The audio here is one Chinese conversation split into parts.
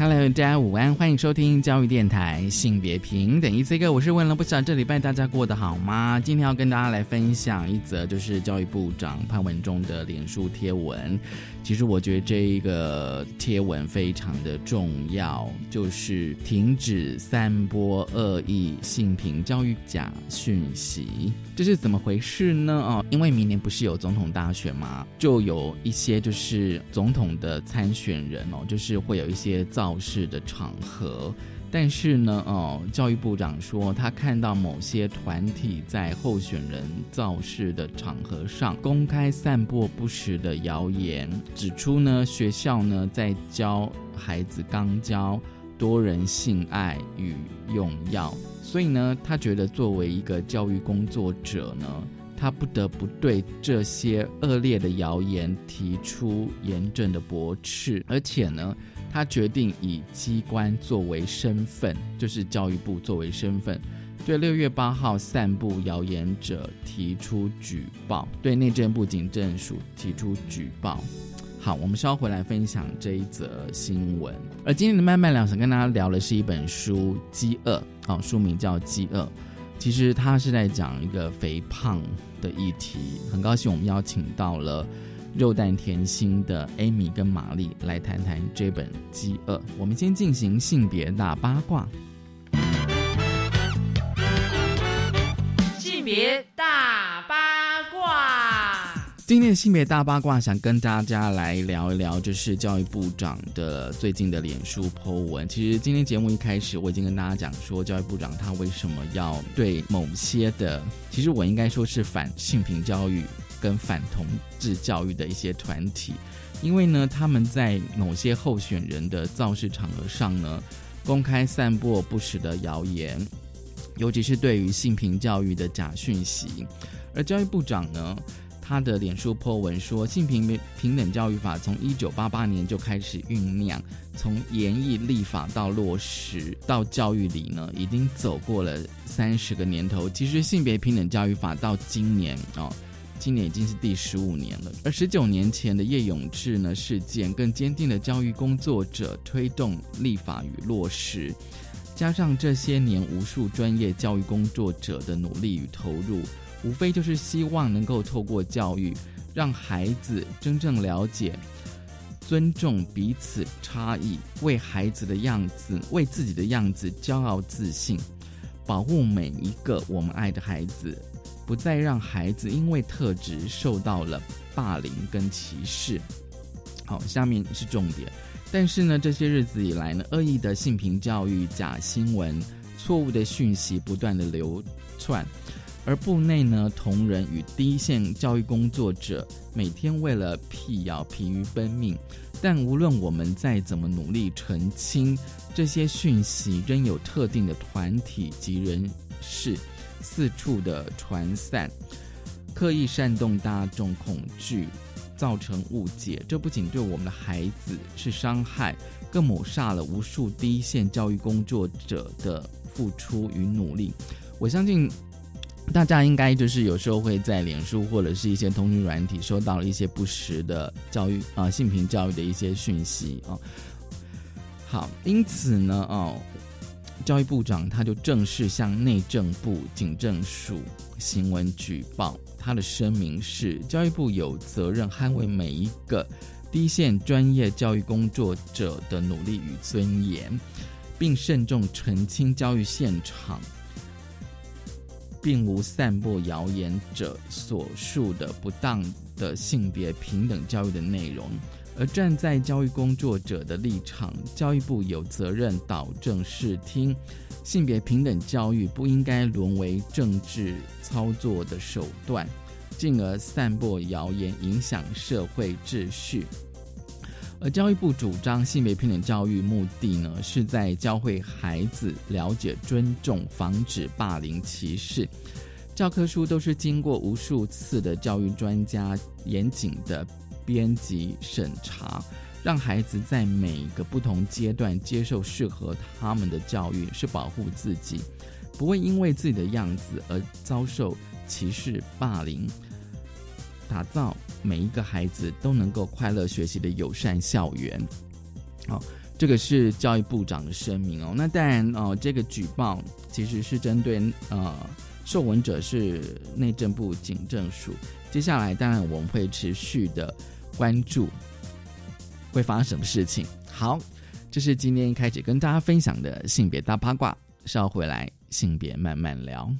Hello，大家午安，欢迎收听教育电台性别平等一 C 哥，我是问了不少这礼拜大家过得好吗？今天要跟大家来分享一则就是教育部长潘文忠的脸书贴文。其实我觉得这一个贴文非常的重要，就是停止散播恶意性平教育假讯息。这是怎么回事呢？哦，因为明年不是有总统大选吗？就有一些就是总统的参选人哦，就是会有一些造势的场合。但是呢，哦，教育部长说，他看到某些团体在候选人造势的场合上公开散播不实的谣言，指出呢，学校呢在教孩子肛交、多人性爱与用药，所以呢，他觉得作为一个教育工作者呢，他不得不对这些恶劣的谣言提出严正的驳斥，而且呢。他决定以机关作为身份，就是教育部作为身份，对六月八号散布谣言者提出举报，对内政部警政署提出举报。好，我们稍回来分享这一则新闻。而今天的慢慢聊，想跟大家聊的是一本书《饥饿》，好，书名叫《饥饿》，其实它是在讲一个肥胖的议题。很高兴我们邀请到了。肉蛋甜心的艾米跟玛丽来谈谈这本《饥饿》。我们先进行性别大八卦。性别大八卦。今天的性别大八卦，想跟大家来聊一聊，就是教育部长的最近的脸书 po 文。其实今天节目一开始，我已经跟大家讲说，教育部长他为什么要对某些的，其实我应该说是反性平教育。跟反同志教育的一些团体，因为呢，他们在某些候选人的造势场合上呢，公开散播不实的谣言，尤其是对于性平教育的假讯息。而教育部长呢，他的脸书 po 文说，性平平等教育法从一九八八年就开始酝酿，从研议立法到落实到教育里呢，已经走过了三十个年头。其实性别平等教育法到今年哦。今年已经是第十五年了，而十九年前的叶永志呢事件，更坚定了教育工作者推动立法与落实，加上这些年无数专业教育工作者的努力与投入，无非就是希望能够透过教育，让孩子真正了解、尊重彼此差异，为孩子的样子、为自己的样子骄傲自信，保护每一个我们爱的孩子。不再让孩子因为特质受到了霸凌跟歧视。好，下面是重点。但是呢，这些日子以来呢，恶意的性平教育、假新闻、错误的讯息不断的流窜，而部内呢，同仁与第一线教育工作者每天为了辟谣疲于奔命。但无论我们再怎么努力澄清这些讯息，仍有特定的团体及人士。四处的传散，刻意煽动大众恐惧，造成误解。这不仅对我们的孩子是伤害，更抹杀了无数第一线教育工作者的付出与努力。我相信大家应该就是有时候会在脸书或者是一些通讯软体收到了一些不实的教育啊性平教育的一些讯息啊。好，因此呢，哦。教育部长他就正式向内政部警政署新闻举报，他的声明是：教育部有责任捍卫每一个第一线专业教育工作者的努力与尊严，并慎重澄清教育现场并无散布谣言者所述的不当的性别平等教育的内容。而站在教育工作者的立场，教育部有责任导正视听，性别平等教育不应该沦为政治操作的手段，进而散播谣言，影响社会秩序。而教育部主张性别平等教育，目的呢是在教会孩子了解、尊重、防止霸凌、歧视。教科书都是经过无数次的教育专家严谨的编辑审查，让孩子在每个不同阶段接受适合他们的教育，是保护自己，不会因为自己的样子而遭受歧视、霸凌。打造每一个孩子都能够快乐学习的友善校园。好，这个是教育部长的声明哦。那当然哦，这个举报其实是针对呃受闻者是内政部警政署。接下来当然我们会持续的关注会发生什么事情。好，这是今天开始跟大家分享的性别大八卦。稍回来，性别慢慢聊。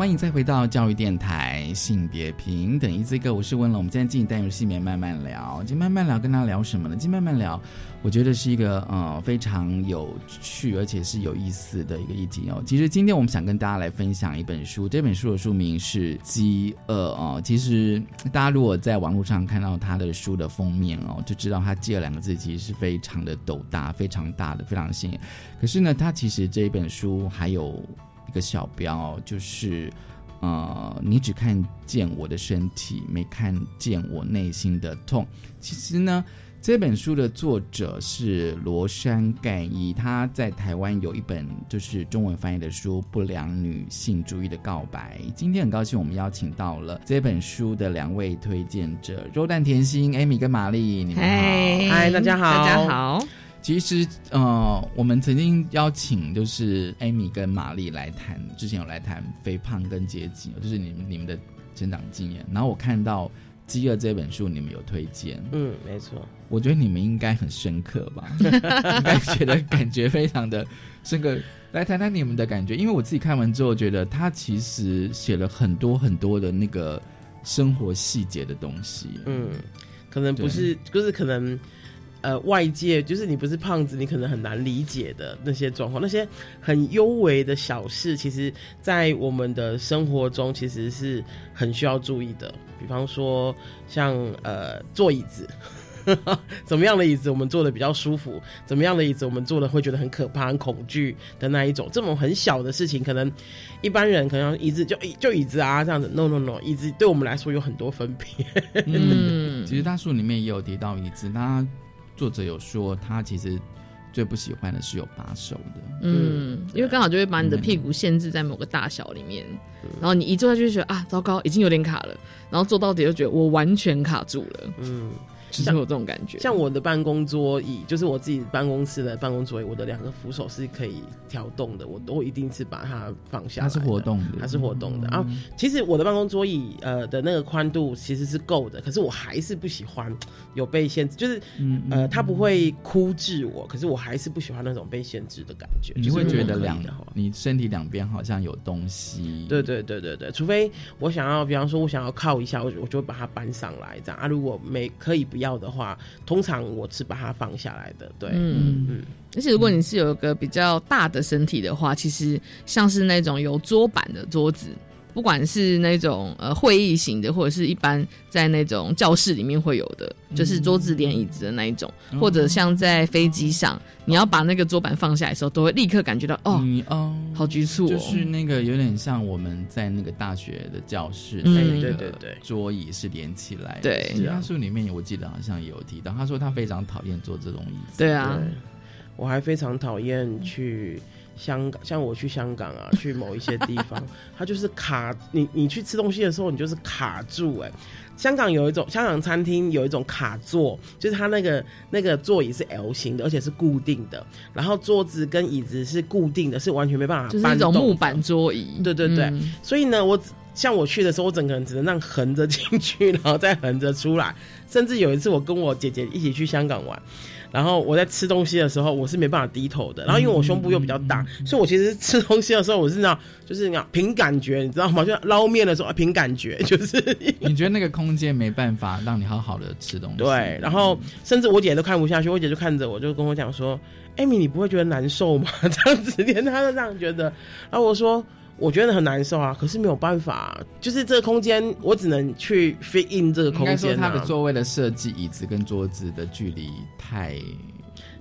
欢迎再回到教育电台性别平等一字个，我是温龙。我们现在进行单元性别慢慢聊，今天慢慢聊跟大家聊什么呢？今天慢慢聊，我觉得是一个呃非常有趣而且是有意思的一个议题哦。其实今天我们想跟大家来分享一本书，这本书的书名是《饥饿》哦。其实大家如果在网络上看到他的书的封面哦，就知道他“饥饿”两个字其实是非常的斗大、非常大的、非常显眼。可是呢，他其实这一本书还有一个小标哦，就是呃，你只看见我的身体，没看见我内心的痛。其实呢，这本书的作者是罗山盖伊，他在台湾有一本就是中文翻译的书《不良女性主义的告白》。今天很高兴我们邀请到了这本书的两位推荐者，肉蛋甜心 Amy 跟玛丽，你们好。嗨，大家好，大家好。其实，呃，我们曾经邀请就是 Amy 跟玛丽来谈，之前有来谈肥胖跟阶级，就是你们你们的成长经验。然后我看到《饥饿》这本书，你们有推荐，嗯，没错。我觉得你们应该很深刻吧，应该觉得感觉非常的深刻。来谈谈你们的感觉，因为我自己看完之后，觉得他其实写了很多很多的那个生活细节的东西。嗯，可能不是，就是可能。呃，外界就是你不是胖子，你可能很难理解的那些状况，那些很幽微的小事，其实，在我们的生活中，其实是很需要注意的。比方说，像呃，坐椅子，怎么样的椅子我们坐的比较舒服，怎么样的椅子我们坐的会觉得很可怕、很恐惧的那一种，这种很小的事情，可能一般人可能椅子就就椅子啊这样子，no no no，椅子对我们来说有很多分别。嗯，其实大树里面也有提到椅子，那。作者有说，他其实最不喜欢的是有把手的，嗯，因为刚好就会把你的屁股限制在某个大小里面，然后你一坐下去就觉得啊，糟糕，已经有点卡了，然后坐到底就觉得我完全卡住了，嗯，就是有这种感觉。像我的办公桌椅，就是我自己办公室的办公桌椅，我的两个扶手是可以调动的，我都一定是把它放下。它是活动的，它是活动的啊。其实我的办公桌椅呃的那个宽度其实是够的，可是我还是不喜欢有被限制，就是嗯呃它不会枯制我，可是我还是不喜欢那种被限制的感觉。你会觉得两可以的话你身体两边好像有东西。对对对对对，除非我想要，比方说我想要靠一下，我就我就会把它搬上来这样啊。如果没可以不要的话，通常我是把它放下来的。对，嗯嗯而且如果你是有一个比较大的身体的话，其实像是那种有桌板的桌子，不管是那种呃会议型的，或者是一般在那种教室里面会有的，就是桌子连椅子的那一种，嗯。或者像在飞机上，你要把那个桌板放下来的时候，都会立刻感觉到哦，嗯哦，好局促哦。就是那个有点像我们在那个大学的教室，嗯那个对对对桌椅是连起来的。对。其实他书里面我记得好像也有提到，他说他非常讨厌坐这种椅子。对啊。对，我还非常讨厌去香港，像我去香港啊，去某一些地方，它就是卡你，你去吃东西的时候，你就是卡住哎、香港有一种香港餐厅有一种卡座，就是它那个那个座椅是 L 型的，而且是固定的，然后桌子跟椅子是固定的，是完全没办法就是搬动的一种木板桌椅。对对对嗯所以呢，我像我去的时候，我整个人只能让横着进去，然后再横着出来。甚至有一次，我跟我姐姐一起去香港玩，然后我在吃东西的时候，我是没办法低头的。然后因为我胸部又比较大，所以我其实吃东西的时候，我是那样，就是那样凭感觉，你知道吗？就捞面的时候啊凭感觉，就是 你觉得那个空间没办法让你好好的吃东西？对。然后甚至我姐都看不下去，我姐就看着我，就跟我讲说：“艾米，你不会觉得难受吗？”这样子，连她都这样觉得。然后我说。我觉得很难受啊，可是没有办法，就是这个空间，我只能去 fit in 这个应该说空间、啊。它的座位的设计，椅子跟桌子的距离太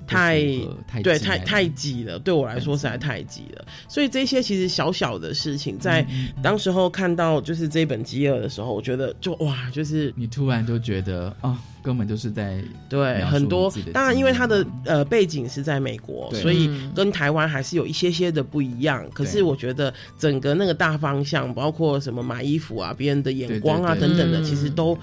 太太对，太太挤了，对我来说实在太挤了。所以这些其实小小的事情，在当时候看到就是这本《饥饿》的时候，我觉得就哇，就是你突然就觉得哦，根本就是在对很多。当然，因为它的呃背景是在美国，所以嗯跟台湾还是有一些些的不一样。可是我觉得整个那个大方向，包括什么买衣服啊、别人的眼光啊等等的，嗯。其实都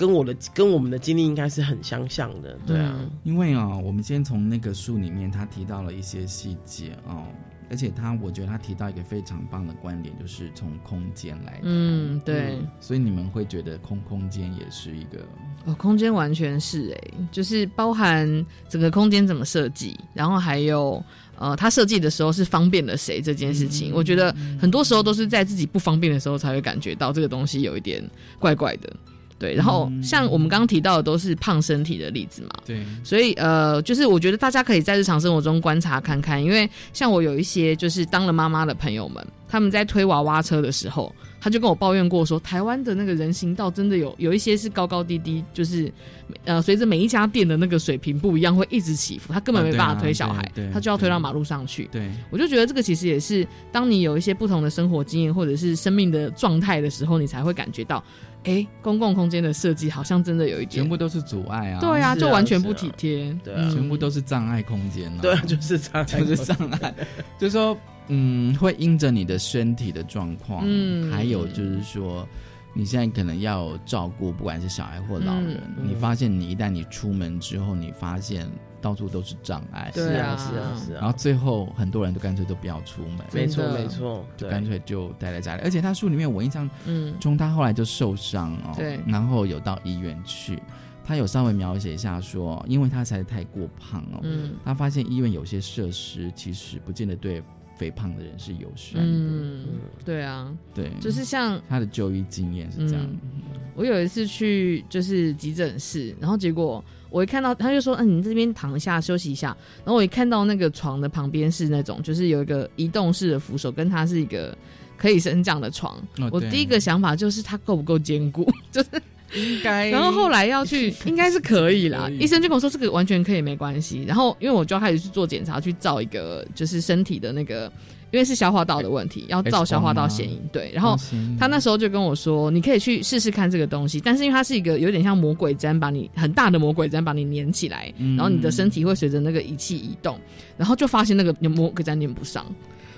跟我的跟我们的经历应该是很相像的。对啊，嗯因为啊、我们先从那个书里面，他提到了一些细节哦，而且他我觉得他提到一个非常棒的观点，就是从空间来。嗯，对。所以你们会觉得空空间也是一个哦，空间完全是哎、就是包含整个空间怎么设计，然后还有呃，他设计的时候是方便了谁这件事情，我觉得很多时候都是在自己不方便的时候才会感觉到这个东西有一点怪怪的。对，然后像我们刚刚提到的都是胖身体的例子嘛，对。所以呃，就是我觉得大家可以在日常生活中观察看看，因为像我有一些就是当了妈妈的朋友们，他们在推娃娃车的时候，他就跟我抱怨过说，台湾的那个人行道真的有有一些是高高低低，就是呃随着每一家店的那个水平不一样，会一直起伏，他根本没办法推小孩，啊啊他就要推到马路上去。对我就觉得这个其实也是，当你有一些不同的生活经验或者是生命的状态的时候，你才会感觉到，哎，公共空间的设计好像真的有一点全部都是阻碍啊，对啊，就完全不体贴，对啊。全部都是障碍空间啊，对啊，就是障碍，就是障碍，就是说，嗯，会因着你的身体的状况，嗯。还有就是说，你现在可能要照顾，不管是小孩或老人，嗯。你发现你一旦你出门之后，你发现到处都是障碍，对啊。是啊，是啊，然后啊，最后很多人都干脆都不要出门，没错没错，对。就干脆就待在家里。而且他书里面我印象嗯。中，他后来就受伤哦，对。然后有到医院去，他有稍微描写一下说，因为他实在太过胖哦，嗯。他发现医院有些设施其实不见得对肥胖的人是友善的，嗯，对啊，对，就是像他的就医经验是这样，我有一次去就是急诊室，然后结果我一看到他就说，嗯，你这边躺一下休息一下，然后我一看到那个床的旁边是那种就是有一个移动式的扶手，跟它是一个可以升降的床，我第一个想法就是它够不够坚固，就是应该然后后来要去，应该是可以啦。以医生就跟我说这个完全可以，没关系。然后因为我就要开始去做检查，去照一个就是身体的那个，因为是消化道的问题，要照消化道显影。对，然后他那时候就跟我说，你可以去试试看这个东西，但是因为它是一个有点像魔鬼毡，把你很大的魔鬼毡把你粘起来，嗯然后你的身体会随着那个仪器移动，然后就发现那个魔鬼粘粘不上。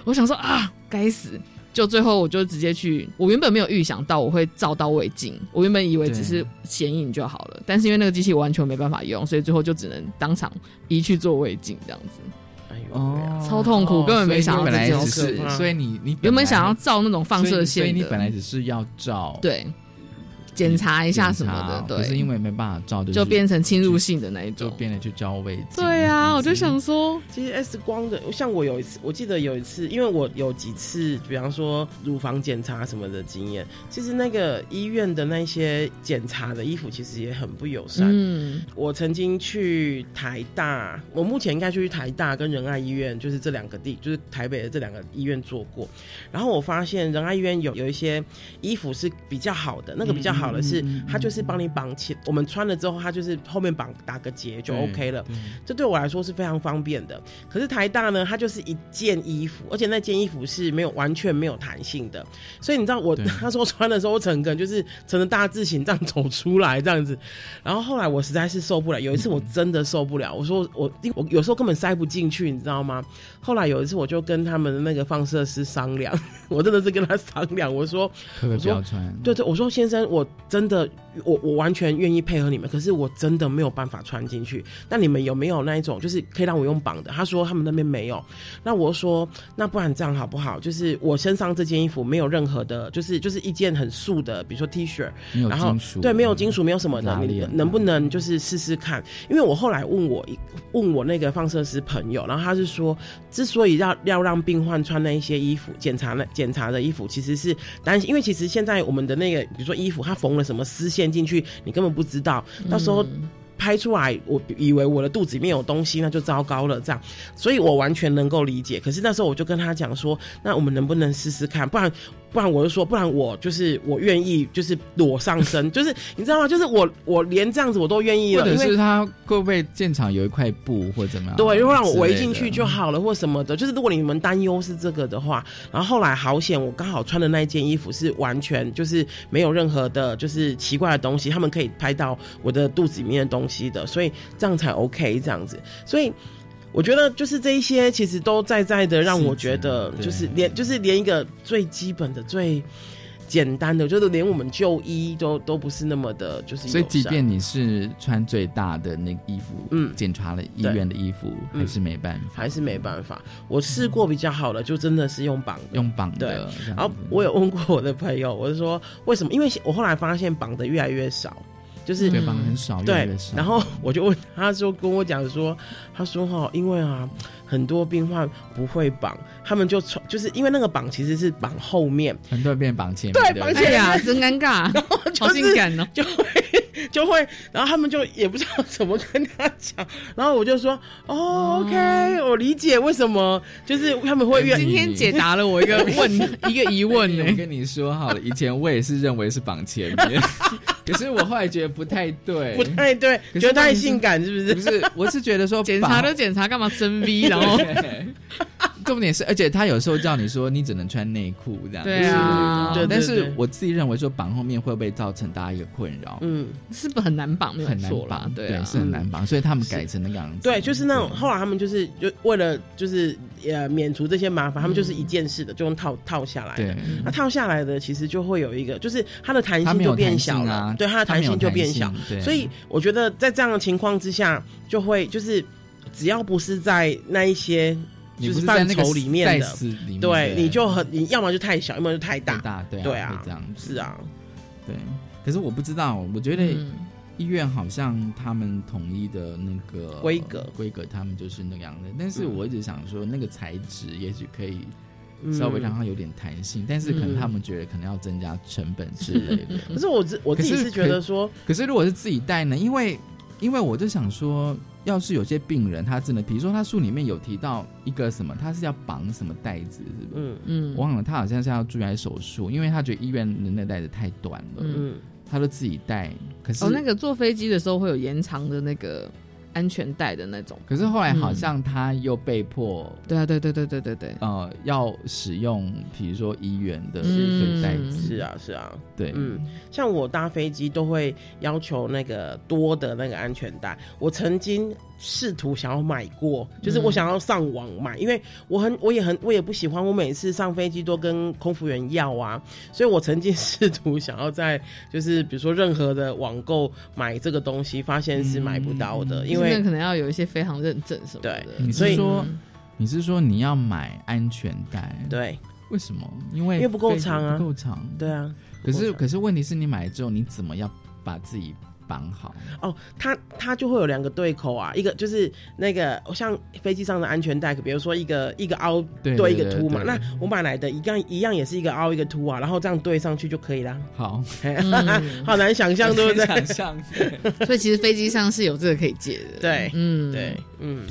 我想说啊，该死！就最后我就直接去，我原本没有预想到我会照到胃镜，我原本以为只是显影就好了，但是因为那个机器完全没办法用，所以最后就只能当场移去做胃镜这样子，哎呦，哦超痛苦，根本没想到本来这件只是事。，所以你你原本想要照那种放射线的，所以你本来只是要照对检查一下什么的，可是，因为没办法照，就变成侵入性的那一种。就变得去照胃镜。对啊，我就嗯想说，其实 X 光的，像我有一次，我记得有一次，因为我有几次，比方说乳房检查什么的经验，其实那个医院的那些检查的衣服其实也很不友善。嗯，我曾经去台大，我目前应该去台大跟仁爱医院，就是这两个地，就是台北的这两个医院做过。然后我发现仁爱医院有有一些衣服是比较好的，那个比较好的是，它就是帮你绑起，我们穿了之后，它就是后面绑打个结就 OK 了。对这对我来说是非常方便的。可是台大呢，它就是一件衣服，而且那件衣服是没有完全没有弹性的，所以你知道我对 那时候穿的时候，我整个人就是成了大字形这样走出来这样子。然后后来我实在是受不了，有一次我真的受不了，我说我我有时候根本塞不进去，你知道吗？后来有一次我就跟他们的那个放射师商量，我真的是跟他商量，我说可不可以不要穿？对对，我说先生，我真的，我我完全愿意配合你们，可是我真的没有办法穿进去。那你们有没有那一种，就是可以让我用绑的？他说他们那边没有。那我说，那不然这样好不好？就是我身上这件衣服没有任何的，就是就是一件很素的，比如说 T 恤，然后，对，没有金属，没有什么的，你能不能就是试试看？因为我后来问我一问我那个放射师朋友，然后他是说，之所以要要让病患穿那一些衣服，检查那检查的衣服，其实是担心，因为其实现在我们的那个，比如说衣服，它缝了什么丝线进去，你根本不知道，到时候。拍出来，我以为我的肚子里面有东西，那就糟糕了。这样，所以我完全能够理解。可是那时候我就跟他讲说，那我们能不能试试看？不然，不然我就说，不然我就是我愿意，就是裸上身，就是你知道吗？就是我我连这样子我都愿意了，或者是他会不会现场有一块布或怎么样？对，果让我围进去就好了，或什么的。就是如果你们担忧是这个的话，然后后来好险，我刚好穿的那一件衣服是完全就是没有任何的，就是奇怪的东西，他们可以拍到我的肚子里面的东西的，所以这样才 OK 这样子。所以我觉得就是这一些，其实都在在的让我觉得，就是连就是连一个最基本的最。简单的，就是连我们就医都都不是那么的，就是所以，即便你是穿最大的那个衣服，嗯检查了医院的衣服，嗯还是没办法，还是没办法。我试过比较好的，就真的是用绑的，用绑的。然后我有问过我的朋友，我就说为什么？因为我后来发现绑的越来越少，就是对嗯绑很少，对越少。然后我就问他说跟我讲说，他说哈，因为啊很多病患不会绑，他们就穿，就是因为那个绑其实是绑后面，很多人变绑前面，对对对绑前哎呀，真尴尬，就好性是感哦。就会 就会，然后他们就也不知道怎么跟他讲，然后我就说哦，OK，我理解为什么，就是他们会越今天解答了我一个问 一个疑问呢我。跟你说好了，以前我也是认为是绑前面，可是我后来觉得不太对，不太对，觉得太性感，是不是？不是，我是觉得说检查都检查，干嘛深 V？然后对重点是，而且他有时候叫你说你只能穿内裤这样，对啊但是我自己认为说绑后面会不会造成大家一个困扰？嗯，是不是很难绑？没有很难错啦绑，，对啊，是很难绑，所以他们改成那个样子。对，就是那种后来他们就是就为了就是呃免除这些麻烦，他们就是一件式的，就用套套下来的。对，那套下来的其实就会有一个，就是它的弹性就变小了，啊，对它的弹性就变小。所以我觉得在这样的情况之下，就会就是只要不是在那一些你就是在那个畴里面的，size 里面对，你就很你要么就太小，要么就太大。对啊，对啊这样子是啊，对。可是我不知道，我觉得嗯医院好像他们统一的那个规格规格，他们就是那个样的。但是嗯我一直想说，那个材质也许可以嗯稍微让它有点弹性，但是可能嗯他们觉得可能要增加成本之类的。可是我自我自己是是觉得说，可是如果是自己带呢？因为因为我就想说，要是有些病人他真的，比如说他书里面有提到一个什么，他是要绑什么带子，是不是？嗯嗯我忘了，他好像是要注意来手术，因为他觉得医院的那带子太短了，嗯嗯，他就自己带。可是、哦，那个坐飞机的时候会有延长的那个安全带的那种。可是后来好像他又被迫，对啊，对对对对对对，呃，要使用，比如说医院的嗯。对带子，是啊，是啊，对，嗯，像我搭飞机都会要求那个多的那个安全带。我曾经试图想要买过，就是我想要上网买，因为我很我也很我也不喜欢我每次上飞机都跟空服员要啊，所以我曾经试图想要在就是比如说任何的网购买这个东西，发现是买不到的，因为那可能要有一些非常认证什么的。对你是说嗯你是说你要买安全带？，对为什么？因为因为不够长啊不够长。对啊。可是可是问题是你买了之后，你怎么要把自己绑好？哦，它它就会有两个对口啊，一个就是那个像飞机上的安全带，比如说一个一个凹对对一对个凸嘛，对那我买来的一样一样也是一个凹一个凸啊，然后这样对上去就可以啦。好，嗯 好难想象，对不对？想象。所以其实飞机上是有这个可以借的。对嗯，对，嗯，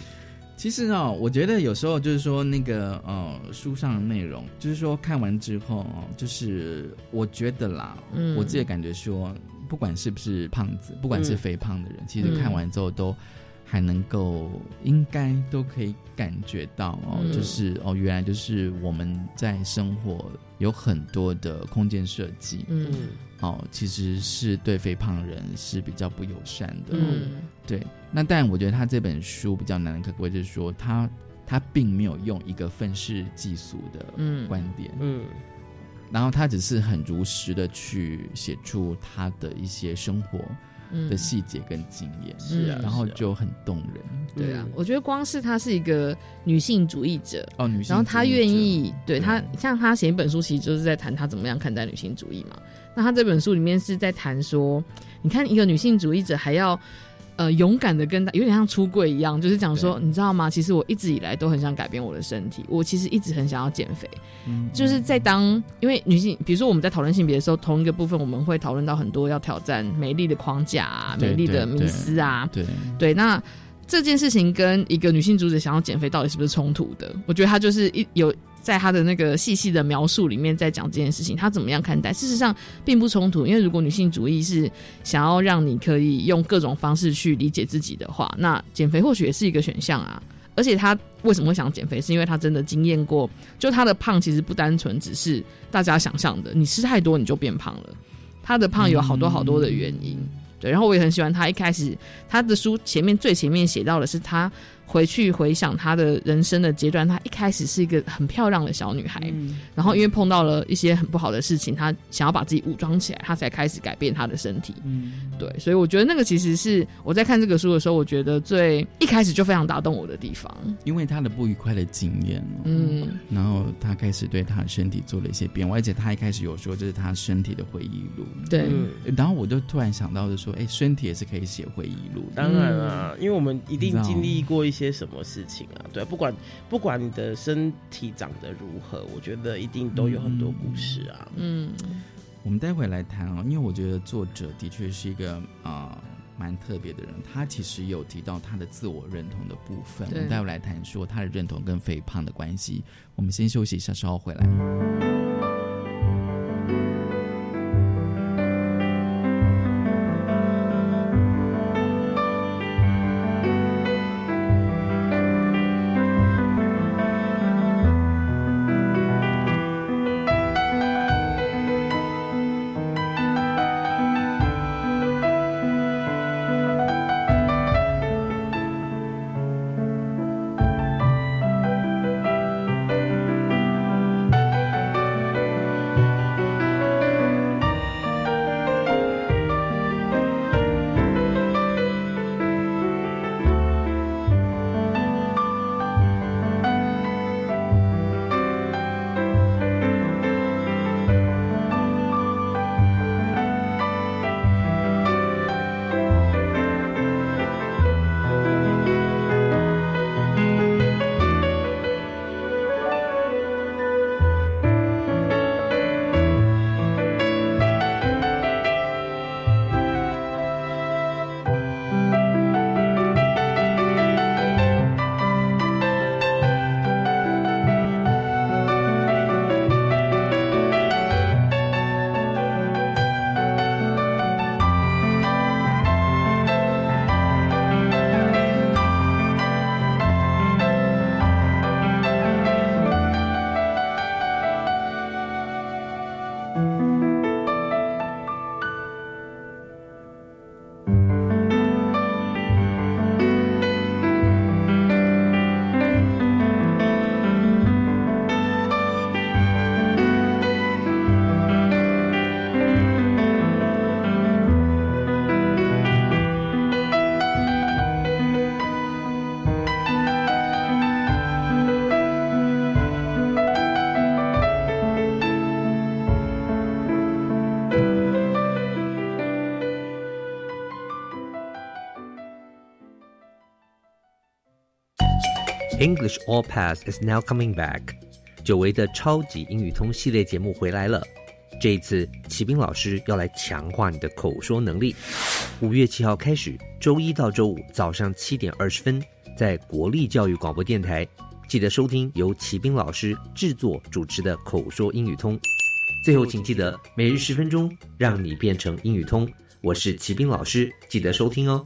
其实呢，我觉得有时候就是说那个呃书上的内容，就是说看完之后哦，就是我觉得啦，嗯我自己感觉说，不管是不是胖子，不管是嗯。肥胖的人，其实嗯。看完之后都还能够，应该都可以感觉到哦，嗯。就是哦，原来就是我们在生活有很多的空间设计，嗯。嗯哦，其实是对肥胖人是比较不友善的，嗯。对，那但我觉得他这本书比较难能可贵，就是说他他并没有用一个愤世嫉俗的嗯。观点，嗯然后他只是很如实的去写出他的一些生活嗯的细节跟经验，是啊，然后就很动人。对啊嗯，我觉得光是她是一个女性主义者，哦，女性，然后她愿意，对她像她写一本书，其实就是在谈她怎么样看待女性主义嘛。那她这本书里面是在谈说，你看一个女性主义者还要。呃，勇敢的跟他有点像出柜一样，就是讲说，你知道吗？其实我一直以来都很想改变我的身体，我其实一直很想要减肥。嗯就是在当，因为女性，比如说我们在讨论性别的时候，同一个部分我们会讨论到很多要挑战美丽的框架啊、美丽的迷思啊，对，对，那这件事情跟一个女性主者想要减肥到底是不是冲突的？我觉得她就是一有在她的那个细细的描述里面在讲这件事情，她怎么样看待？事实上并不冲突，因为如果女性主义是想要让你可以用各种方式去理解自己的话，那减肥或许也是一个选项啊。而且她为什么会想减肥？是因为她真的经验过，就她的胖其实不单纯只是大家想象的，你吃太多你就变胖了。她的胖有好多好多的原因。对，然后我也很喜欢他一开始他的书前面最前面写到的是他回去回想她的人生的阶段，她一开始是一个很漂亮的小女孩，嗯。然后因为碰到了一些很不好的事情，她想要把自己武装起来，她才开始改变她的身体。嗯，对，所以我觉得那个其实是我在看这个书的时候，我觉得最一开始就非常打动我的地方。因为她的不愉快的经验，嗯。然后她开始对她的身体做了一些变化，而且她一开始有说这是她身体的回忆录，对，嗯，然后我就突然想到就说，哎，身体也是可以写回忆录的，当然啦，因为我们一定经历过一些什么事情啊，对，不管不管你的身体长得如何，我觉得一定都有很多故事啊。嗯我们待会来谈哦，因为我觉得作者的确是一个啊。蛮特别的人，他其实有提到他的自我认同的部分。我们待会来谈说他的认同跟肥胖的关系。我们先休息一下，稍后回来。English All Pass is now coming back。久违的超级英语通系列节目回来了。这一次，骑兵老师要来强化你的口说能力。五月七号开始，周一到周五早上七点二十分，在国立教育广播电台，记得收听由骑兵老师制作主持的口说英语通。最后，请记得每日十分钟，让你变成英语通。我是骑兵老师，记得收听哦。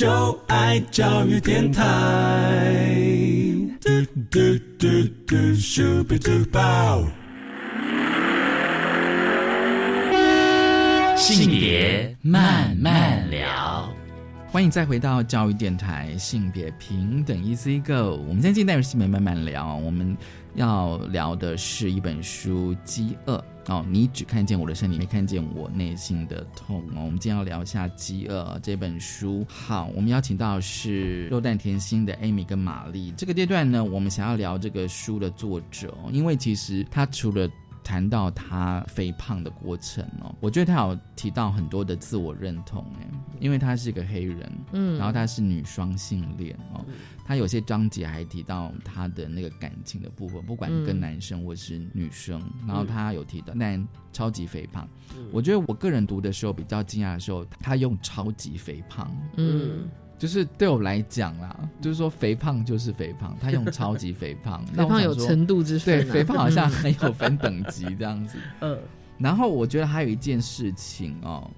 就爱教育电台。嘟嘟嘟嘟，Super Duper。性别慢慢聊，欢迎再回到教育电台性别平等 Easy Go。我们今天进入性别慢慢聊，我们要聊的是一本书《饥饿》哦，你只看见我的身体，没看见我内心的痛哦。我们今天要聊一下《饥饿》这本书。好，我们邀请到是肉蛋甜心的 Amy 跟玛丽。这个阶段呢，我们想要聊这个书的作者，因为其实他除了谈到他肥胖的过程哦，我觉得他有提到很多的自我认同哎，因为他是一个黑人，嗯，然后他是女双性恋哦，他有些章节还提到他的那个感情的部分，不管跟男生或是女生，然后他有提到，但超级肥胖，我觉得我个人读的时候比较惊讶的时候，他用超级肥胖，嗯。就是对我来讲啦，就是说肥胖就是肥胖，他用超级肥胖，肥胖有程度之分，对，肥胖好像很有分等级这样子。嗯，然后我觉得还有一件事情哦，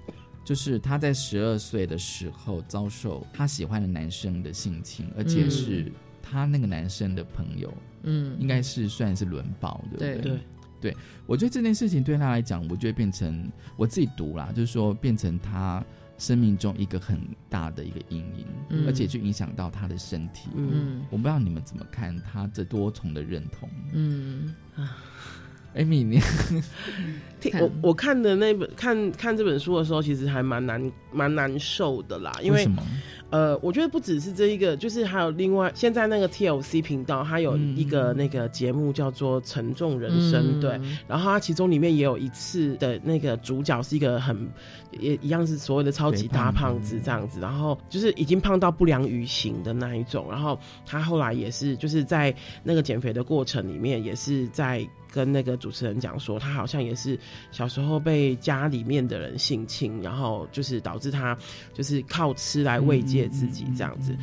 就是他在十二岁的时候遭受他喜欢的男生的性侵，而且是他那个男生的朋友，嗯，应该是算是轮保，对不对？对，对我觉得这件事情对他来讲，我觉得变成我自己读啦，就是说变成他。生命中一个很大的一个阴影，而且就影响到他的身体。嗯，我不知道你们怎么看他这多重的认同。嗯啊，艾米，你 我我看的那本看看这本书的时候，其实还蛮难蛮难受的啦，因为。呃，我觉得不只是这一个，就是还有另外，现在那个 TLC 频道，它有一个那个节目叫做《沉重人生》，对，然后它其中里面也有一次的那个主角是一个很也一样是所谓的超级大胖子这样子，然后就是已经胖到不良于行的那一种，然后他后来也是就是在那个减肥的过程里面，也是在。跟那个主持人讲说，他好像也是小时候被家里面的人性侵，然后就是导致他就是靠吃来慰藉自己这样子。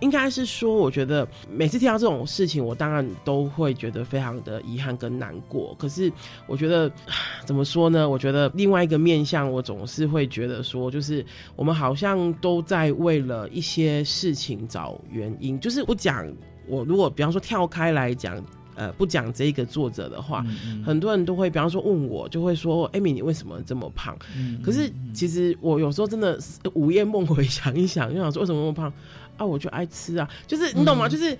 应该是说，我觉得每次听到这种事情，我当然都会觉得非常的遗憾跟难过。可是我觉得 怎么说呢？我觉得另外一个面向，我总是会觉得说，就是我们好像都在为了一些事情找原因。就是我讲我如果比方说跳开来讲。呃，不讲这个作者的话，很多人都会，比方说问我，就会说：“艾米，你为什么这么胖？”可是其实我有时候真的午夜梦回想一想，就想说为什么那么胖啊？我就爱吃啊，就是你懂吗？就是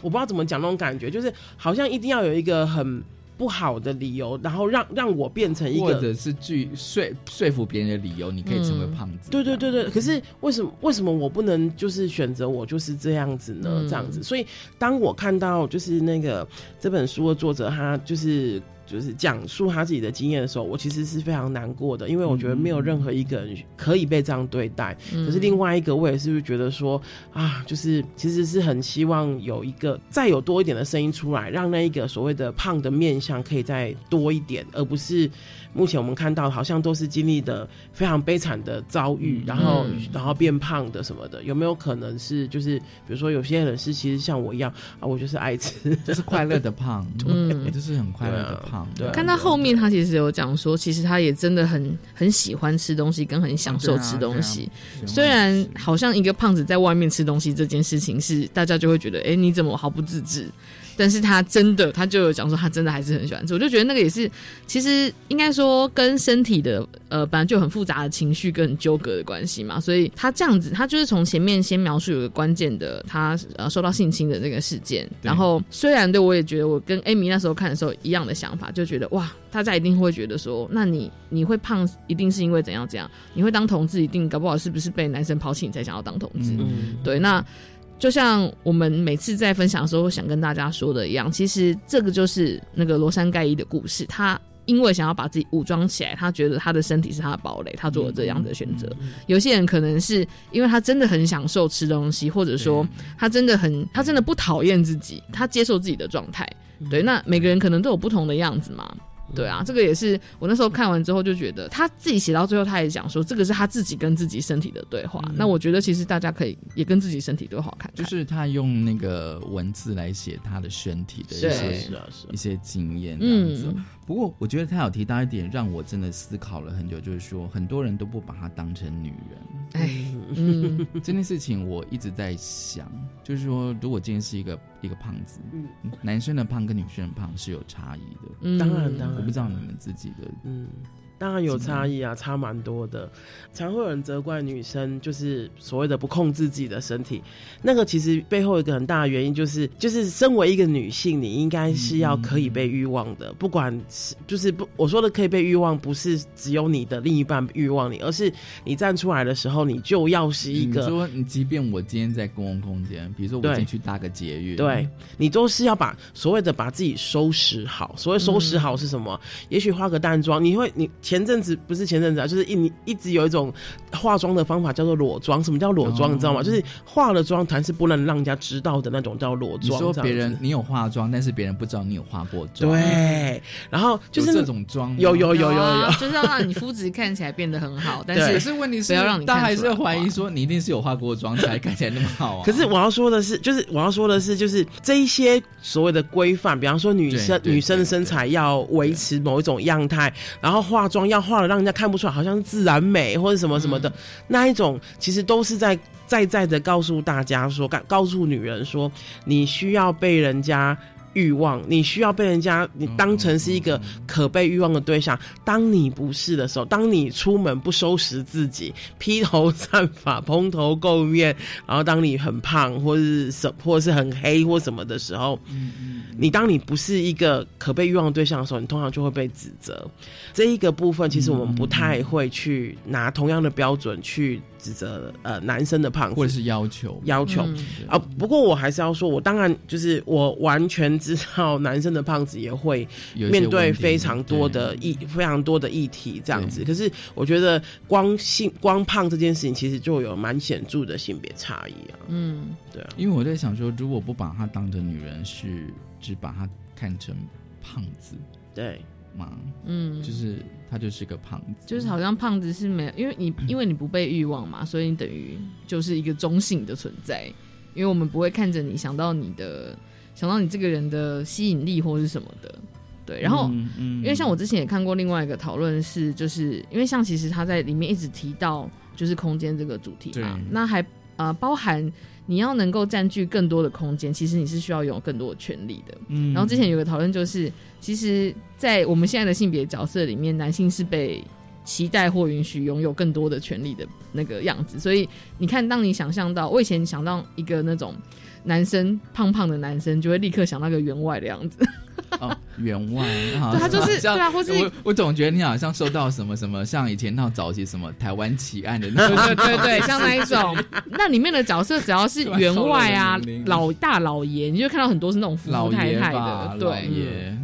我不知道怎么讲那种感觉，就是好像一定要有一个很不好的理由，然后让让我变成一个，或者是去说说服别人的理由，你可以成为胖子。对对对对，可是为什么为什么我不能就是选择我就是这样子呢？这样子，所以当我看到就是那个这本书的作者，他就是。就是讲述他自己的经验的时候，我其实是非常难过的，因为我觉得没有任何一个人可以被这样对待。可是另外一个，我也是觉得说啊，就是其实是很希望有一个再有多一点的声音出来，让那一个所谓的胖的面相可以再多一点，而不是。目前我们看到好像都是经历的非常悲惨的遭遇，然后然后变胖的什么的，有没有可能是就是比如说有些人是其实像我一样啊，我就是爱吃，就是快乐的胖，嗯，就是很快乐的胖。对，看到后面他其实有讲说，其实他也真的很很喜欢吃东西，跟很享受吃东西。虽然好像一个胖子在外面吃东西这件事情是大家就会觉得，哎，你怎么毫不自制？但是他真的，他就有讲说，他真的还是很喜欢吃。我就觉得那个也是，其实应该说跟身体的呃，本来就很复杂的情绪跟很纠葛的关系嘛。所以他这样子，他就是从前面先描述有个关键的，他呃受到性侵的这个事件。然后虽然对我也觉得我跟艾米那时候看的时候一样的想法，就觉得哇，大家一定会觉得说，那你你会胖，一定是因为怎样怎样？你会当同志，一定搞不好是不是被男生抛弃，你才想要当同志？对，那。就像我们每次在分享的时候，想跟大家说的一样，其实这个就是那个罗山盖伊的故事。他因为想要把自己武装起来，他觉得他的身体是他的堡垒，他做了这样的选择。有些人可能是因为他真的很享受吃东西，或者说他真的很他真的不讨厌自己，他接受自己的状态。对，那每个人可能都有不同的样子嘛。对啊，这个也是我那时候看完之后就觉得，他自己写到最后，他也讲说，这个是他自己跟自己身体的对话。那我觉得其实大家可以也跟自己身体对话看，就是他用那个文字来写他的身体的一些一些经验这样子。不过我觉得他有提到一点，让我真的思考了很久，就是说很多人都不把她当成女人。哎，嗯，这件事情我一直在想，就是说如果今天是一个一个胖子，嗯，男生的胖跟女生的胖是有差异的。嗯，当然当然，我不知道你们自己的，嗯。当然有差异啊，差蛮多的。常会有人责怪女生，就是所谓的不控制自己的身体。那个其实背后一个很大的原因，就是就是身为一个女性，你应该是要可以被欲望的。不管是就是不，我说的可以被欲望，不是只有你的另一半欲望你，而是你站出来的时候，你就要是一个。说你，即便我今天在公共空间，比如说我进去搭个捷运，对你都是要把所谓的把自己收拾好。所谓收拾好是什么？也许化个淡妆，你会你。前阵子不是前阵子啊，就是一一直有一种化妆的方法叫做裸妆。什么叫裸妆？你知道吗？就是化了妆，但是不能让人家知道的那种叫裸妆。你说别人你有化妆，但是别人不知道你有化过妆。对，然后就是这种妆，有有有有有，就是要让你肤质看起来变得很好。但是是问题是要让你，大家还是怀疑说你一定是有化过妆才看起来那么好啊。可是我要说的是，就是我要说的是，就是这一些所谓的规范，比方说女生女生的身材要维持某一种样态，然后化妆。要画的让人家看不出来，好像是自然美或者什么什么的那一种，其实都是在在在的告诉大家说，告告诉女人说，你需要被人家。欲望，你需要被人家你当成是一个可被欲望的对象。当你不是的时候，当你出门不收拾自己，披头散发、蓬头垢面，然后当你很胖或者是什或者是很黑或什么的时候，你当你不是一个可被欲望的对象的时候，你通常就会被指责。这一个部分，其实我们不太会去拿同样的标准去。指责呃男生的胖，或者是要求要求啊。不过我还是要说，我当然就是我完全知道男生的胖子也会面对非常多的议非常多的议题这样子。可是我觉得光性光胖这件事情，其实就有蛮显著的性别差异啊。嗯，对啊。因为我在想说，如果不把她当成女人，是只把她看成胖子，对吗？嗯，就是。他就是个胖子，就是好像胖子是没有，因为你 因为你不被欲望嘛，所以你等于就是一个中性的存在。因为我们不会看着你想到你的想到你这个人的吸引力或是什么的，对。然后，因为像我之前也看过另外一个讨论是，就是因为像其实他在里面一直提到就是空间这个主题嘛，那还呃包含。你要能够占据更多的空间，其实你是需要拥有更多的权利的。嗯，然后之前有个讨论就是，其实，在我们现在的性别角色里面，男性是被期待或允许拥有更多的权利的那个样子。所以你看，当你想象到我以前想到一个那种男生胖胖的男生，就会立刻想到个员外的样子。员外，对他就是像对啊或是我我总觉得你好像收到什么什么，像以前那种早期什么台湾奇案的那种，对对对，像那一种，那里面的角色只要是员外啊老大老爷，你就会看到很多是那种夫老太太，的，老对，爷，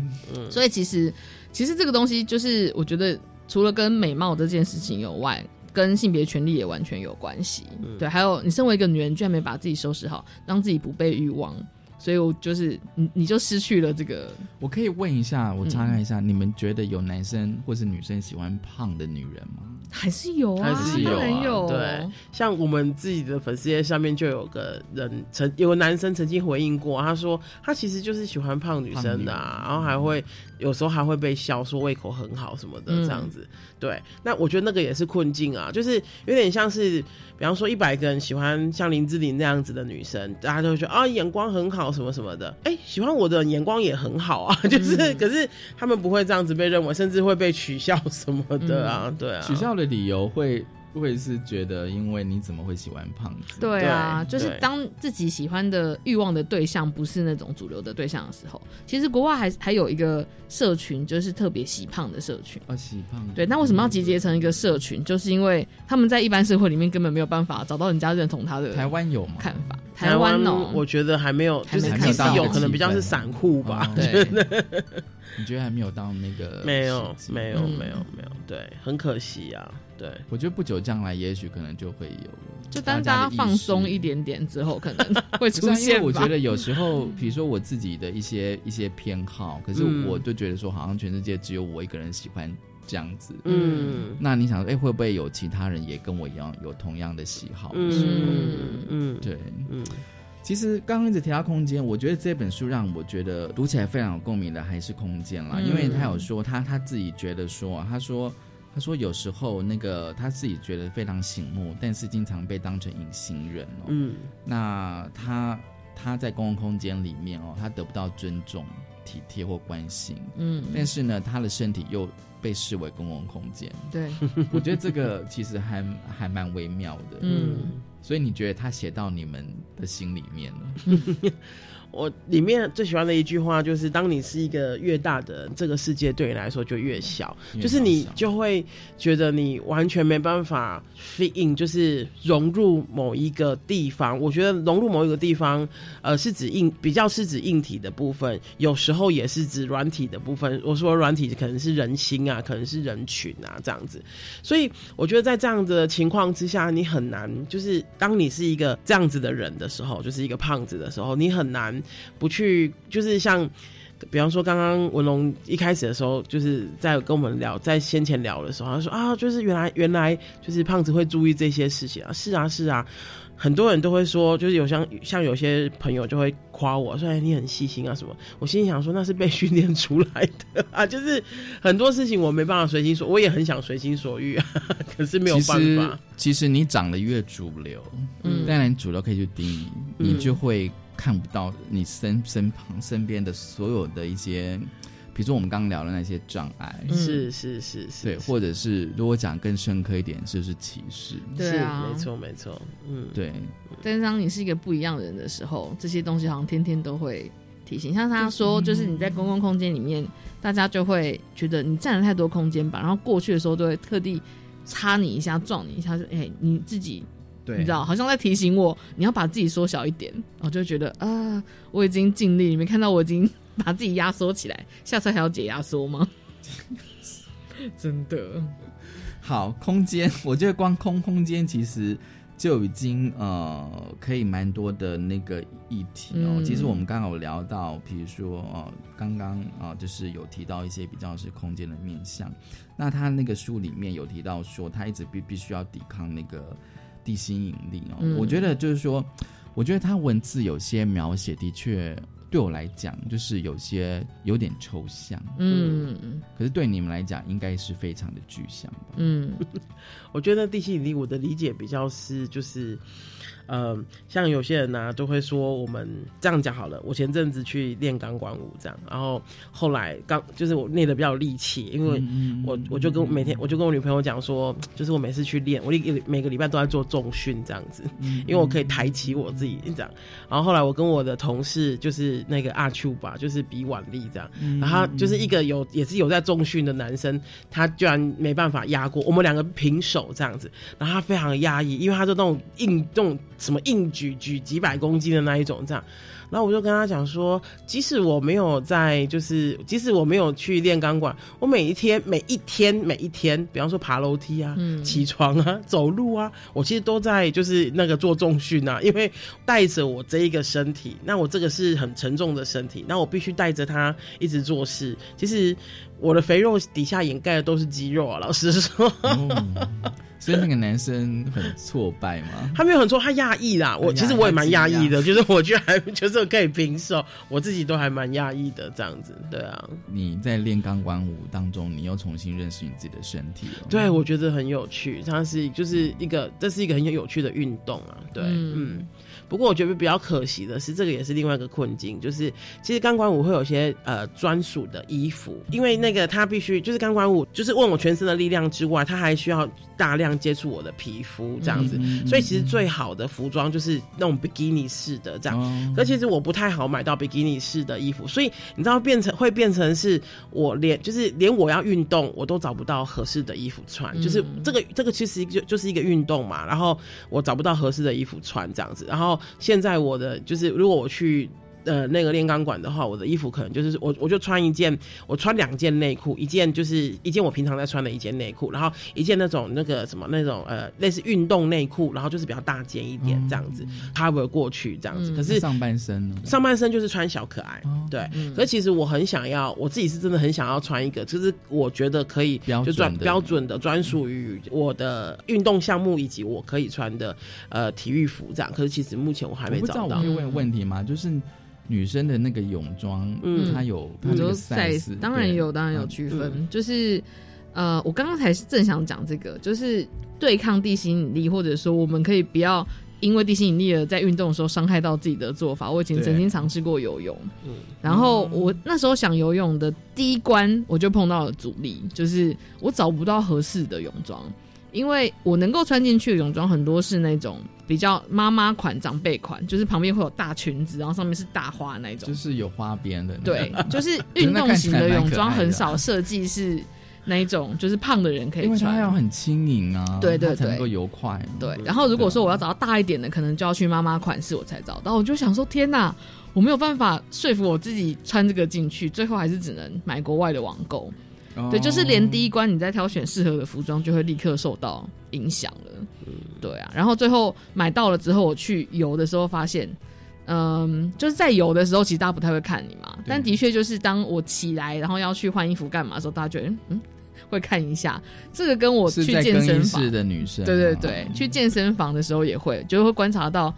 所以其实其实这个东西就是我觉得除了跟美貌这件事情有外，跟性别权利也完全有关系。对，还有你身为一个女人，居然没把自己收拾好，让自己不被欲望，所以我就是你你就失去了这个。我可以问一下，我查看一嗯下，你们觉得有男生或是女生喜欢胖的女人吗？还是有啊，还是有、对，像我们自己的粉丝页上面就有个人曾有个男生曾经回应过，他说他其实就是喜欢胖女生的、啊，然后还会有时候还会被笑说胃口很好什么的嗯这样子。对，那我觉得那个也是困境啊，就是有点像是，比方说一百个人喜欢像林志玲那样子的女生，大家就会觉得啊眼光很好什么什么的，哎、喜欢我的眼光也很好啊，就是、嗯。可是他们不会这样子被认为，甚至会被取笑什么的啊，对啊，取笑的理由会会是觉得，因为你怎么会喜欢胖子？对啊，对就是当自己喜欢的欲望的对象不是那种主流的对象的时候，其实国外还还有一个社群，就是特别喜胖的社群。啊，喜胖。对，那为什么要集结成一个社群？就是因为他们在一般社会里面根本没有办法找到人家认同他的台湾有吗？看法。台台湾哦，我觉得还没有，还没就是看到有可能比较是散户吧哦，对你觉得还没有到那个？没有，没有，嗯没有，没有，对，很可惜啊，对，我觉得不久将来，也许可能就会有。就当大家放松一点点之后，可能 会出现。我觉得有时候，比如说我自己的一些一些偏好，可是嗯我就觉得说，好像全世界只有我一个人喜欢这样子。嗯那你想说，哎、会不会有其他人也跟我一样有同样的喜好？嗯嗯，对，嗯，其实刚刚一直提到空间，我觉得这本书让我觉得读起来非常有共鸣的还是空间啦，嗯因为他有说他他自己觉得说，他说他说有时候那个他自己觉得非常醒目，但是经常被当成隐形人哦。嗯那他他在公共空间里面哦，他得不到尊重、体贴或关心，嗯，但是呢，他的身体又被视为公共空间。对，我觉得这个其实还还蛮微妙的。嗯，所以你觉得他写到你们的心里面了？我里面最喜欢的一句话就是：当你是一个越大的人，这个世界对你来说就越小，越就是你就会觉得你完全没办法 fit in，就是融入某一个地方。我觉得融入某一个地方，呃，是指硬，比较是指硬体的部分，有时候也是指软体的部分。我说软体可能是人心啊，可能是人群啊这样子。所以我觉得在这样的情况之下，你很难，就是当你是一个这样子的人的时候，就是一个胖子的时候，你很难不去，就是像。比方说，刚刚文龙一开始的时候，就是在跟我们聊，在先前聊的时候，他说啊，就是原来原来就是胖子会注意这些事情啊，是啊是啊，很多人都会说，就是有像像有些朋友就会夸我说，哎，你很细心啊什么，我心里想说那是被训练出来的啊，就是很多事情我没办法随心所，我也很想随心所欲啊，可是没有办其实法。其实你长得越主流，嗯当然主流可以去定义，嗯你就会看不到你身身旁身边的所有的一些，比如说我们刚刚聊的那些障碍，嗯。是是是是，对，或者是如果讲更深刻一点，就是歧视，对啊。是没错没错，嗯，对，但是当你是一个不一样的人的时候，这些东西好像天天都会提醒。像他说，就是你在公共空间里面，大家就会觉得你占了太多空间吧，然后过去的时候都会特地插你一下、撞你一下，说：“哎、你自己。”对你知道，好像在提醒我，你要把自己缩小一点。我就觉得啊，我已经尽力，你没看到我已经把自己压缩起来，下次还要解压缩吗？真的，好，空间，我觉得光空空间其实就已经呃可以蛮多的那个议题哦。嗯其实我们刚刚有聊到，比如说呃，刚刚啊、就是有提到一些比较是空间的面向。那他那个书里面有提到说，他一直必必须要抵抗那个地心引力哦。嗯我觉得就是说，我觉得他文字有些描写的确。对我来讲，就是有些有点抽象，嗯可是对你们来讲，应该是非常的具象吧？嗯 我觉得地心引力，我的理解比较是就是，呃，像有些人呢、都会说，我们这样讲好了。我前阵子去练钢管舞，这样，然后后来刚就是我练的比较有力气，因为我我就跟每天我就跟我女朋友讲说，就是我每次去练，我一每个礼拜都在做重训这样子，因为我可以抬起我自己这样。然后后来我跟我的同事就是那个阿丘吧，就是比腕力这样。嗯然后他就是一个有也是有在重训的男生，他居然没办法压过我们两个平手这样子，然后他非常压抑，因为他就那种硬那种什么硬举举几百公斤的那一种这样。然后我就跟他讲说，即使我没有在，就是即使我没有去练钢管，我每一天每一天每一天，比方说爬楼梯啊、起床啊、走路啊，我其实都在就是那个做重训啊，因为带着我这一个身体，那我这个是很沉重的身体，那我必须带着它一直做事。其实我的肥肉底下掩盖的都是肌肉啊，老实说。所以那个男生很挫败吗？他没有很挫，他讶异啦。我其实我也蛮讶异的，就是我居然还 就是可以平手，我自己都还蛮讶异的这样子。对啊，你在练钢管舞当中，你又重新认识你自己的身体了。对，我觉得很有趣，它是就是一个这是一个很有有趣的运动啊。对，嗯嗯。不过我觉得比较可惜的是，这个也是另外一个困境，就是其实钢管舞会有些呃专属的衣服，因为那个他必须就是钢管舞，就是问我全身的力量之外，他还需要大量接触我的皮肤这样子，嗯所以其实最好的服装就是那种比基尼式的这样。哦。可其实我不太好买到比基尼式的衣服，所以你知道变成会变成是我连就是连我要运动我都找不到合适的衣服穿，嗯。就是这个这个其实就就是一个运动嘛，然后我找不到合适的衣服穿这样子，然后现在我的就是如果我去。呃，那个炼钢管的话，我的衣服可能就是我我就穿一件，我穿两件内裤，一件就是一件我平常在穿的一件内裤，然后一件那种那个什么那种呃类似运动内裤，然后就是比较大件一点这样子、cover 过去这样子。可是上半身呢？上半身就是穿小可爱，哦对。嗯可是其实我很想要，我自己是真的很想要穿一个，就是我觉得可以标就专准的标准的专属于我的运动项目以及我可以穿的呃体育服这样。可是其实目前我还没找到我可以。问问题吗？就是女生的那个泳装，嗯。它有它很多这个 size，size，当然对有，当然有区分，就是呃，我刚刚才是正想讲这个，就是对抗地心引力，或者说我们可以不要因为地心引力而在运动的时候伤害到自己的做法。我以前曾经尝试过游泳，嗯。然后我那时候想游泳的第一关，我就碰到了阻力，就是我找不到合适的泳装。因为我能够穿进去的泳装很多是那种比较妈妈款、长辈款，就是旁边会有大裙子，然后上面是大花那种。就是有花边的那对，就是运动型的泳装很少设计是那一种，就是胖的人可以穿因为它要穿。很轻盈啊，对对对它才能够游快。对，然后如果说我要找到大一点的，可能就要去妈妈款式我才找到。我就想说，天哪，我没有办法说服我自己穿这个进去，最后还是只能买国外的网购。哦对，就是连第一关你在挑选适合的服装，就会立刻受到影响了。对啊，然后最后买到了之后，我去游的时候发现，嗯，就是在游的时候，其实大家不太会看你嘛。但的确就是当我起来，然后要去换衣服干嘛的时候，大家觉得嗯嗯会看一下。这个跟我去健身房衣室的女生，对对对，去健身房的时候也会，就会观察到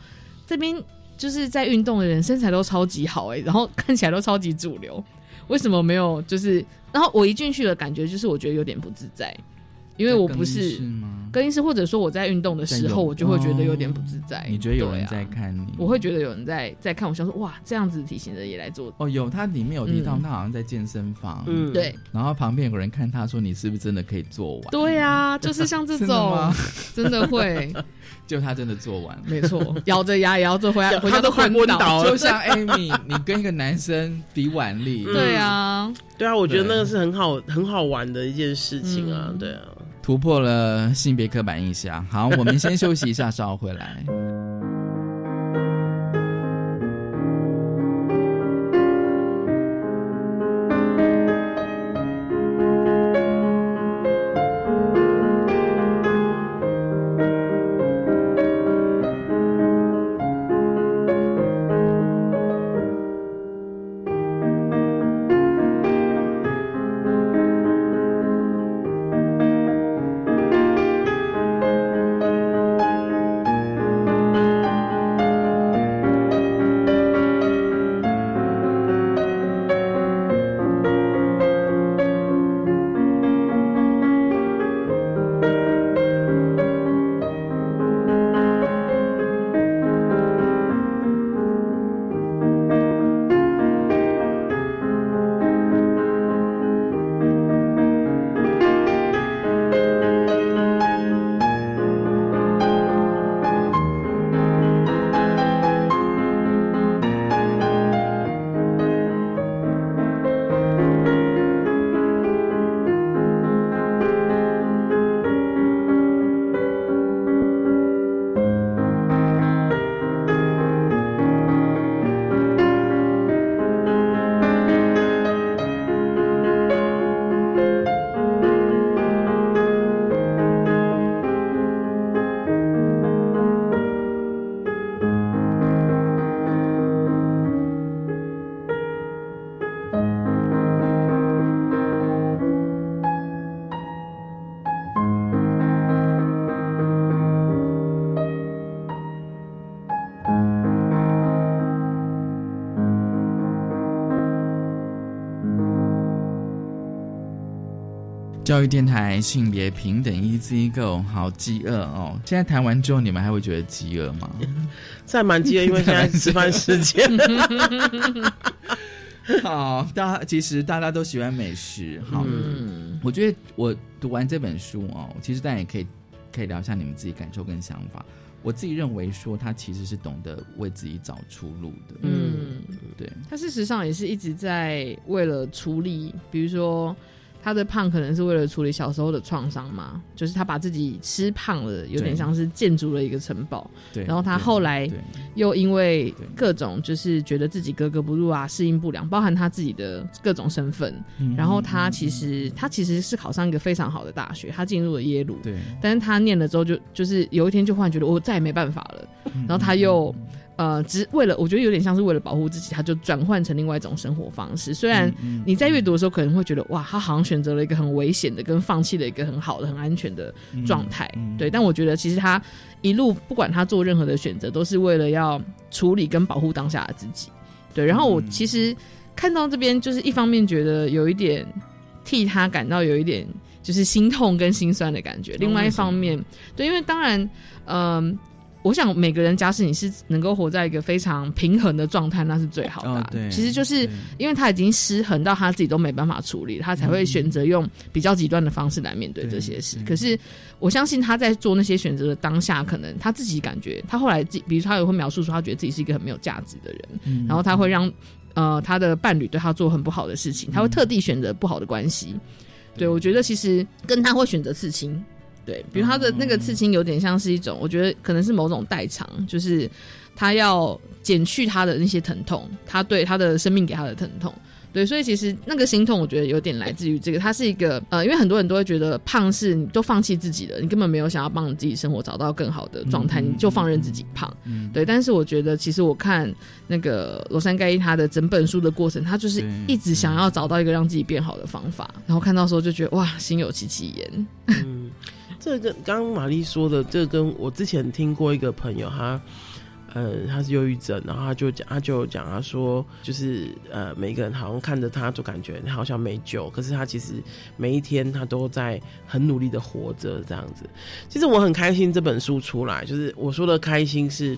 这边就是在运动的人身材都超级好哎、然后看起来都超级主流，为什么没有？就是然后我一进去的感觉就是我觉得有点不自在，因为我不是更衣室，或者说我在运动的时候，我就会觉得有点不自在。你觉得有人在看你？我会觉得有人在在看我，想说哇，这样子体型的也来做。哦，有，他里面有提到嗯。他好像在健身房，嗯。对，然后旁边有个人看他说你是不是真的可以做完？对啊，就是像这真的种吗，真的会，就他真的做完了，没错，咬着牙也要做回来，回家他都快昏昏倒了。就像 Amy，你跟一个男生比腕力，对啊，对啊，我觉得那个是很好很好玩的一件事情啊，嗯。对啊。突破了性别刻板印象。好，我们先休息一下，稍后回来。教育电台性别平等 Easy Go，好饥饿哦！现在谈完之后，你们还会觉得饥饿吗？在蛮饥饿，因为现在吃饭时间。好，大家其实大家都喜欢美食。好，我觉得我读完这本书哦，其实大家也可以可以聊一下你们自己感受跟想法。我自己认为说，他其实是懂得为自己找出路的。嗯，对。他事实上也是一直在为了处理，比如说。他的胖可能是为了处理小时候的创伤嘛，就是他把自己吃胖了，有点像是建筑了一个城堡。对，然后他后来又因为各种就是觉得自己格格不入啊，适应不良，包含他自己的各种身份。然后他其实他其实是考上一个非常好的大学，他进入了耶鲁。对，但是他念了之后，就就是有一天就忽然觉得我再也没办法了，然后他又。呃，只为了我觉得有点像是为了保护自己，他就转换成另外一种生活方式。虽然你在阅读的时候可能会觉得，哇，他好像选择了一个很危险的，跟放弃了一个很好的、很安全的状态。对，但我觉得其实他一路不管他做任何的选择，都是为了要处理跟保护当下的自己。对，然后我其实看到这边，就是一方面觉得有一点替他感到有一点就是心痛跟心酸的感觉，另外一方面，对，因为当然，嗯。我想每个人，假使你是能够活在一个非常平衡的状态，那是最好的。对，其实就是因为他已经失衡到他自己都没办法处理，他才会选择用比较极端的方式来面对这些事。可是我相信他在做那些选择的当下，可能他自己感觉，他后来自，比如他也会描述说，他觉得自己是一个很没有价值的人，然后他会让呃他的伴侣对他做很不好的事情，他会特地选择不好的关系。对我觉得其实跟他会选择刺青。对，比如他的那个刺青有点像是一种，我觉得可能是某种代偿，就是他要减去他的那些疼痛，他对他的生命给他的疼痛。对，所以其实那个心痛，我觉得有点来自于这个，它是一个呃，因为很多人都会觉得胖是你都放弃自己了，你根本没有想要帮你自己生活找到更好的状态，你就放任自己胖。对，但是我觉得其实我看那个罗山盖伊他的整本书的过程，他就是一直想要找到一个让自己变好的方法，然后看到时候就觉得哇，心有戚戚焉。嗯。这跟刚玛丽说的，这跟我之前听过一个朋友，他，呃，他是忧郁症，然后他就讲，他就讲，他说，就是呃，每个人好像看着他，就感觉好像没救，可是他其实每一天他都在很努力的活着，这样子。其实我很开心这本书出来，就是我说的开心，是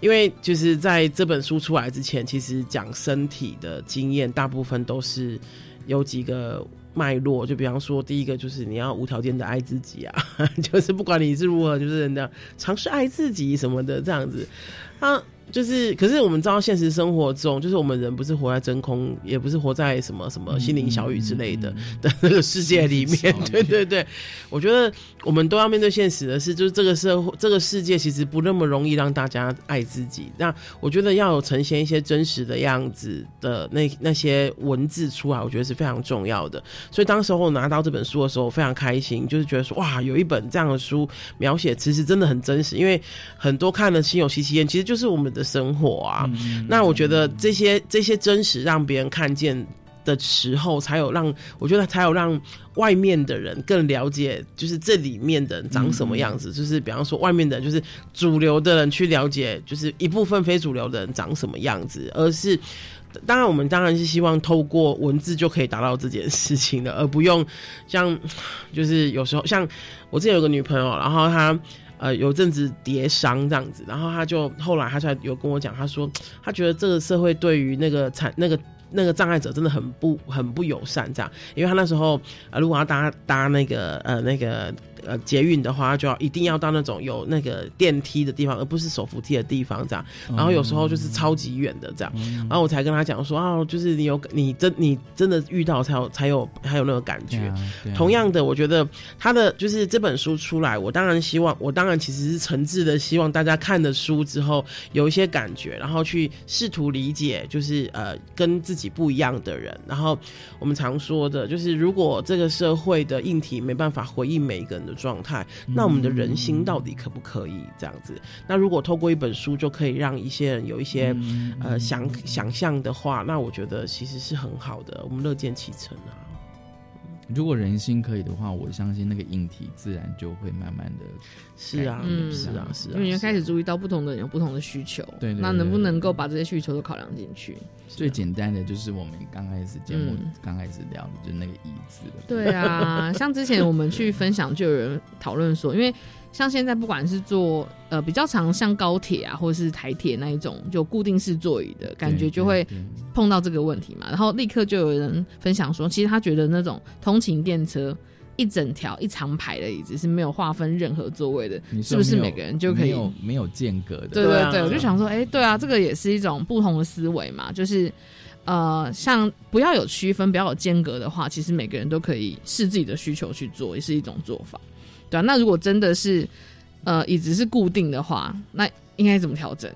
因为就是在这本书出来之前，其实讲身体的经验，大部分都是有几个。脉络就比方说，第一个就是你要无条件的爱自己啊，就是不管你是如何，就是那样尝试爱自己什么的这样子，啊。就是，可是我们知道，现实生活中，就是我们人不是活在真空，也不是活在什么什么心灵小雨之类的 的那个世界里面。对对对，我觉得我们都要面对现实的是，就是这个社会、这个世界其实不那么容易让大家爱自己。那我觉得要有呈现一些真实的样子的那那些文字出来，我觉得是非常重要的。所以当时候拿到这本书的时候，我非常开心，就是觉得说哇，有一本这样的书描写，其实真的很真实。因为很多看了心有戚戚焉，其实就是我们。的生活啊，那我觉得这些这些真实让别人看见的时候，才有让我觉得才有让外面的人更了解，就是这里面的人长什么样子。就是比方说，外面的就是主流的人去了解，就是一部分非主流的人长什么样子。而是当然，我们当然是希望透过文字就可以达到这件事情的，而不用像就是有时候像我之前有个女朋友，然后她。呃，有阵子跌伤这样子，然后他就后来他才有跟我讲，他说他觉得这个社会对于那个产那个那个障碍者真的很不很不友善这样，因为他那时候呃如果要搭搭那个呃那个。呃，捷运的话，就要一定要到那种有那个电梯的地方，而不是手扶梯的地方，这样。然后有时候就是超级远的这样。然后我才跟他讲说啊，就是你有你真你真的遇到才有才有才有那个感觉。同样的，我觉得他的就是这本书出来，我当然希望，我当然其实是诚挚的希望大家看的书之后有一些感觉，然后去试图理解，就是呃跟自己不一样的人。然后我们常说的就是，如果这个社会的硬体没办法回应每一个人的。状态，那我们的人心到底可不可以这样子？那如果透过一本书就可以让一些人有一些呃想想象的话，那我觉得其实是很好的，我们乐见其成啊。如果人心可以的话，我相信那个硬体自然就会慢慢的。是啊，嗯是啊，是啊，因为开始注意到不同的人有不同的需求，对对那能不能够把这些需求都考量进去？最简单的就是我们刚开始节目嗯刚开始聊的，就是那个椅子了。对啊，像之前我们去分享，就有人讨论说，因为像现在不管是坐呃比较长像高铁啊，或者是台铁那一种就固定式座椅的感觉，就会碰到这个问题嘛。然后立刻就有人分享说，其实他觉得那种通勤电车。一整条一长排的椅子是没有划分任何座位的，是不是每个人就可以没有没有间隔的？对对对，我就想说，哎，对啊，这个也是一种不同的思维嘛，就是呃，像不要有区分，不要有间隔的话，其实每个人都可以视自己的需求去做，也是一种做法，对啊。那如果真的是呃椅子是固定的话，那应该怎么调整？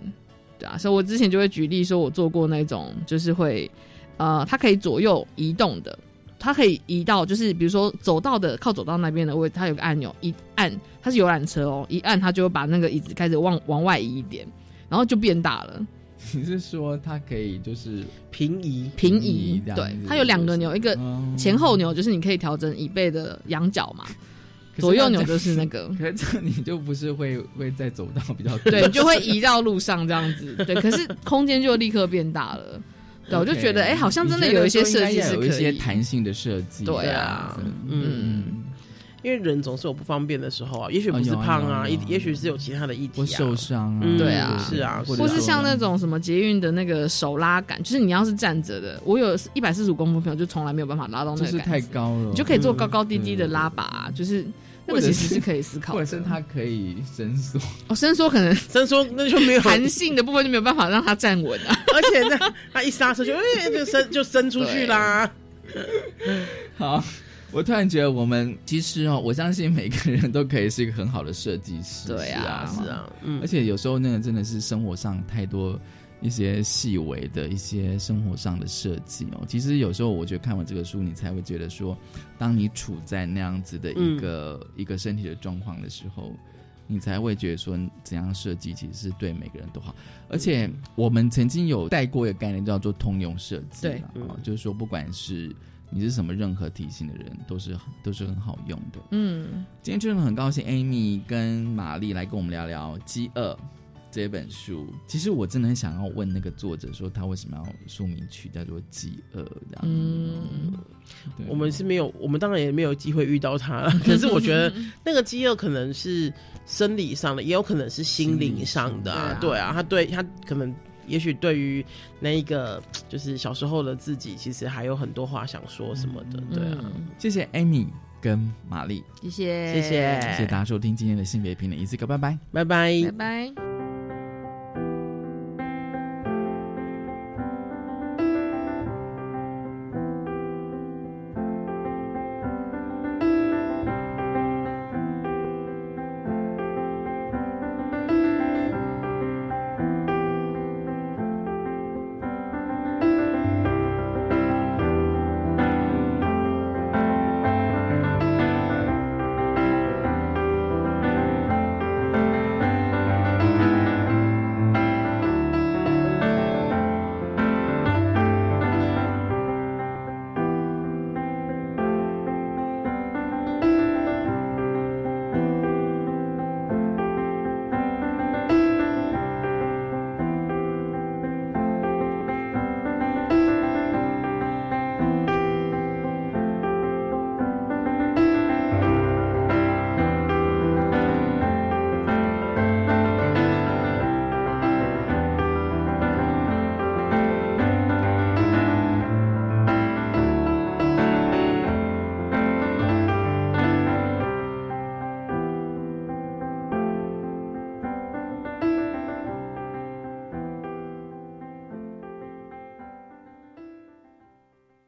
对啊，所以我之前就会举例说，我做过那种就是会呃，它可以左右移动的。它可以移到，就是比如说走道的靠走道那边的位置，它有个按钮，一按它是游览车哦，一按它就会把那个椅子开始往往外移一点，然后就变大了。你是说它可以就是平移？平移，对，它有两个钮，一个前后钮，就是你可以调整椅背的仰角嘛。左右扭就是那个，可是这你就不是会会再走到比较对，就会移到路上这样子，对，可是空间就立刻变大了。对，我就觉得，哎，好像真的有一些设计是有一些弹性的设计。对啊，嗯，因为人总是有不方便的时候啊，也许不是胖啊，也也许是有其他的议题啊，受伤啊，对啊，是啊，或是像那种什么捷运的那个手拉杆，就是你要是站着的，我有一百四十五公分朋友就从来没有办法拉到那个，是太高了，你就可以做高高低低的拉把，就是。那个其实是可以思考，或者是它可以伸缩。哦，伸缩可能伸缩那就没有。弹性的部分就没有办法让它站稳啊。而且呢，它一刹车就哎就伸就伸出去啦。好，我突然觉得我们其实哦，我相信每个人都可以是一个很好的设计师。对啊，是啊，嗯。而且有时候那个真的是生活上太多。一些细微的一些生活上的设计哦，其实有时候我觉得看完这个书，你才会觉得说，当你处在那样子的一个、嗯、一个身体的状况的时候，你才会觉得说，怎样设计其实是对每个人都好。而且我们曾经有带过一个概念叫做通用设计，对，啊，就是说不管是你是什么任何体型的人，都是都是很好用的。嗯，今天真的很高兴，Amy 跟玛丽来跟我们聊聊饥饿。这本书，其实我真的很想要问那个作者，说他为什么要书名取叫做《饥饿》这样。嗯，我们是没有，我们当然也没有机会遇到他。可是我觉得那个饥饿可能是生理上的，也有可能是心灵上的。啊。对啊，他对他可能，也许对于那一个 就是小时候的自己，其实还有很多话想说什么的。对啊，谢谢 Amy 跟玛丽，谢谢。谢谢。谢谢大家收听今天的性别平等一次个，拜拜，拜拜，拜拜。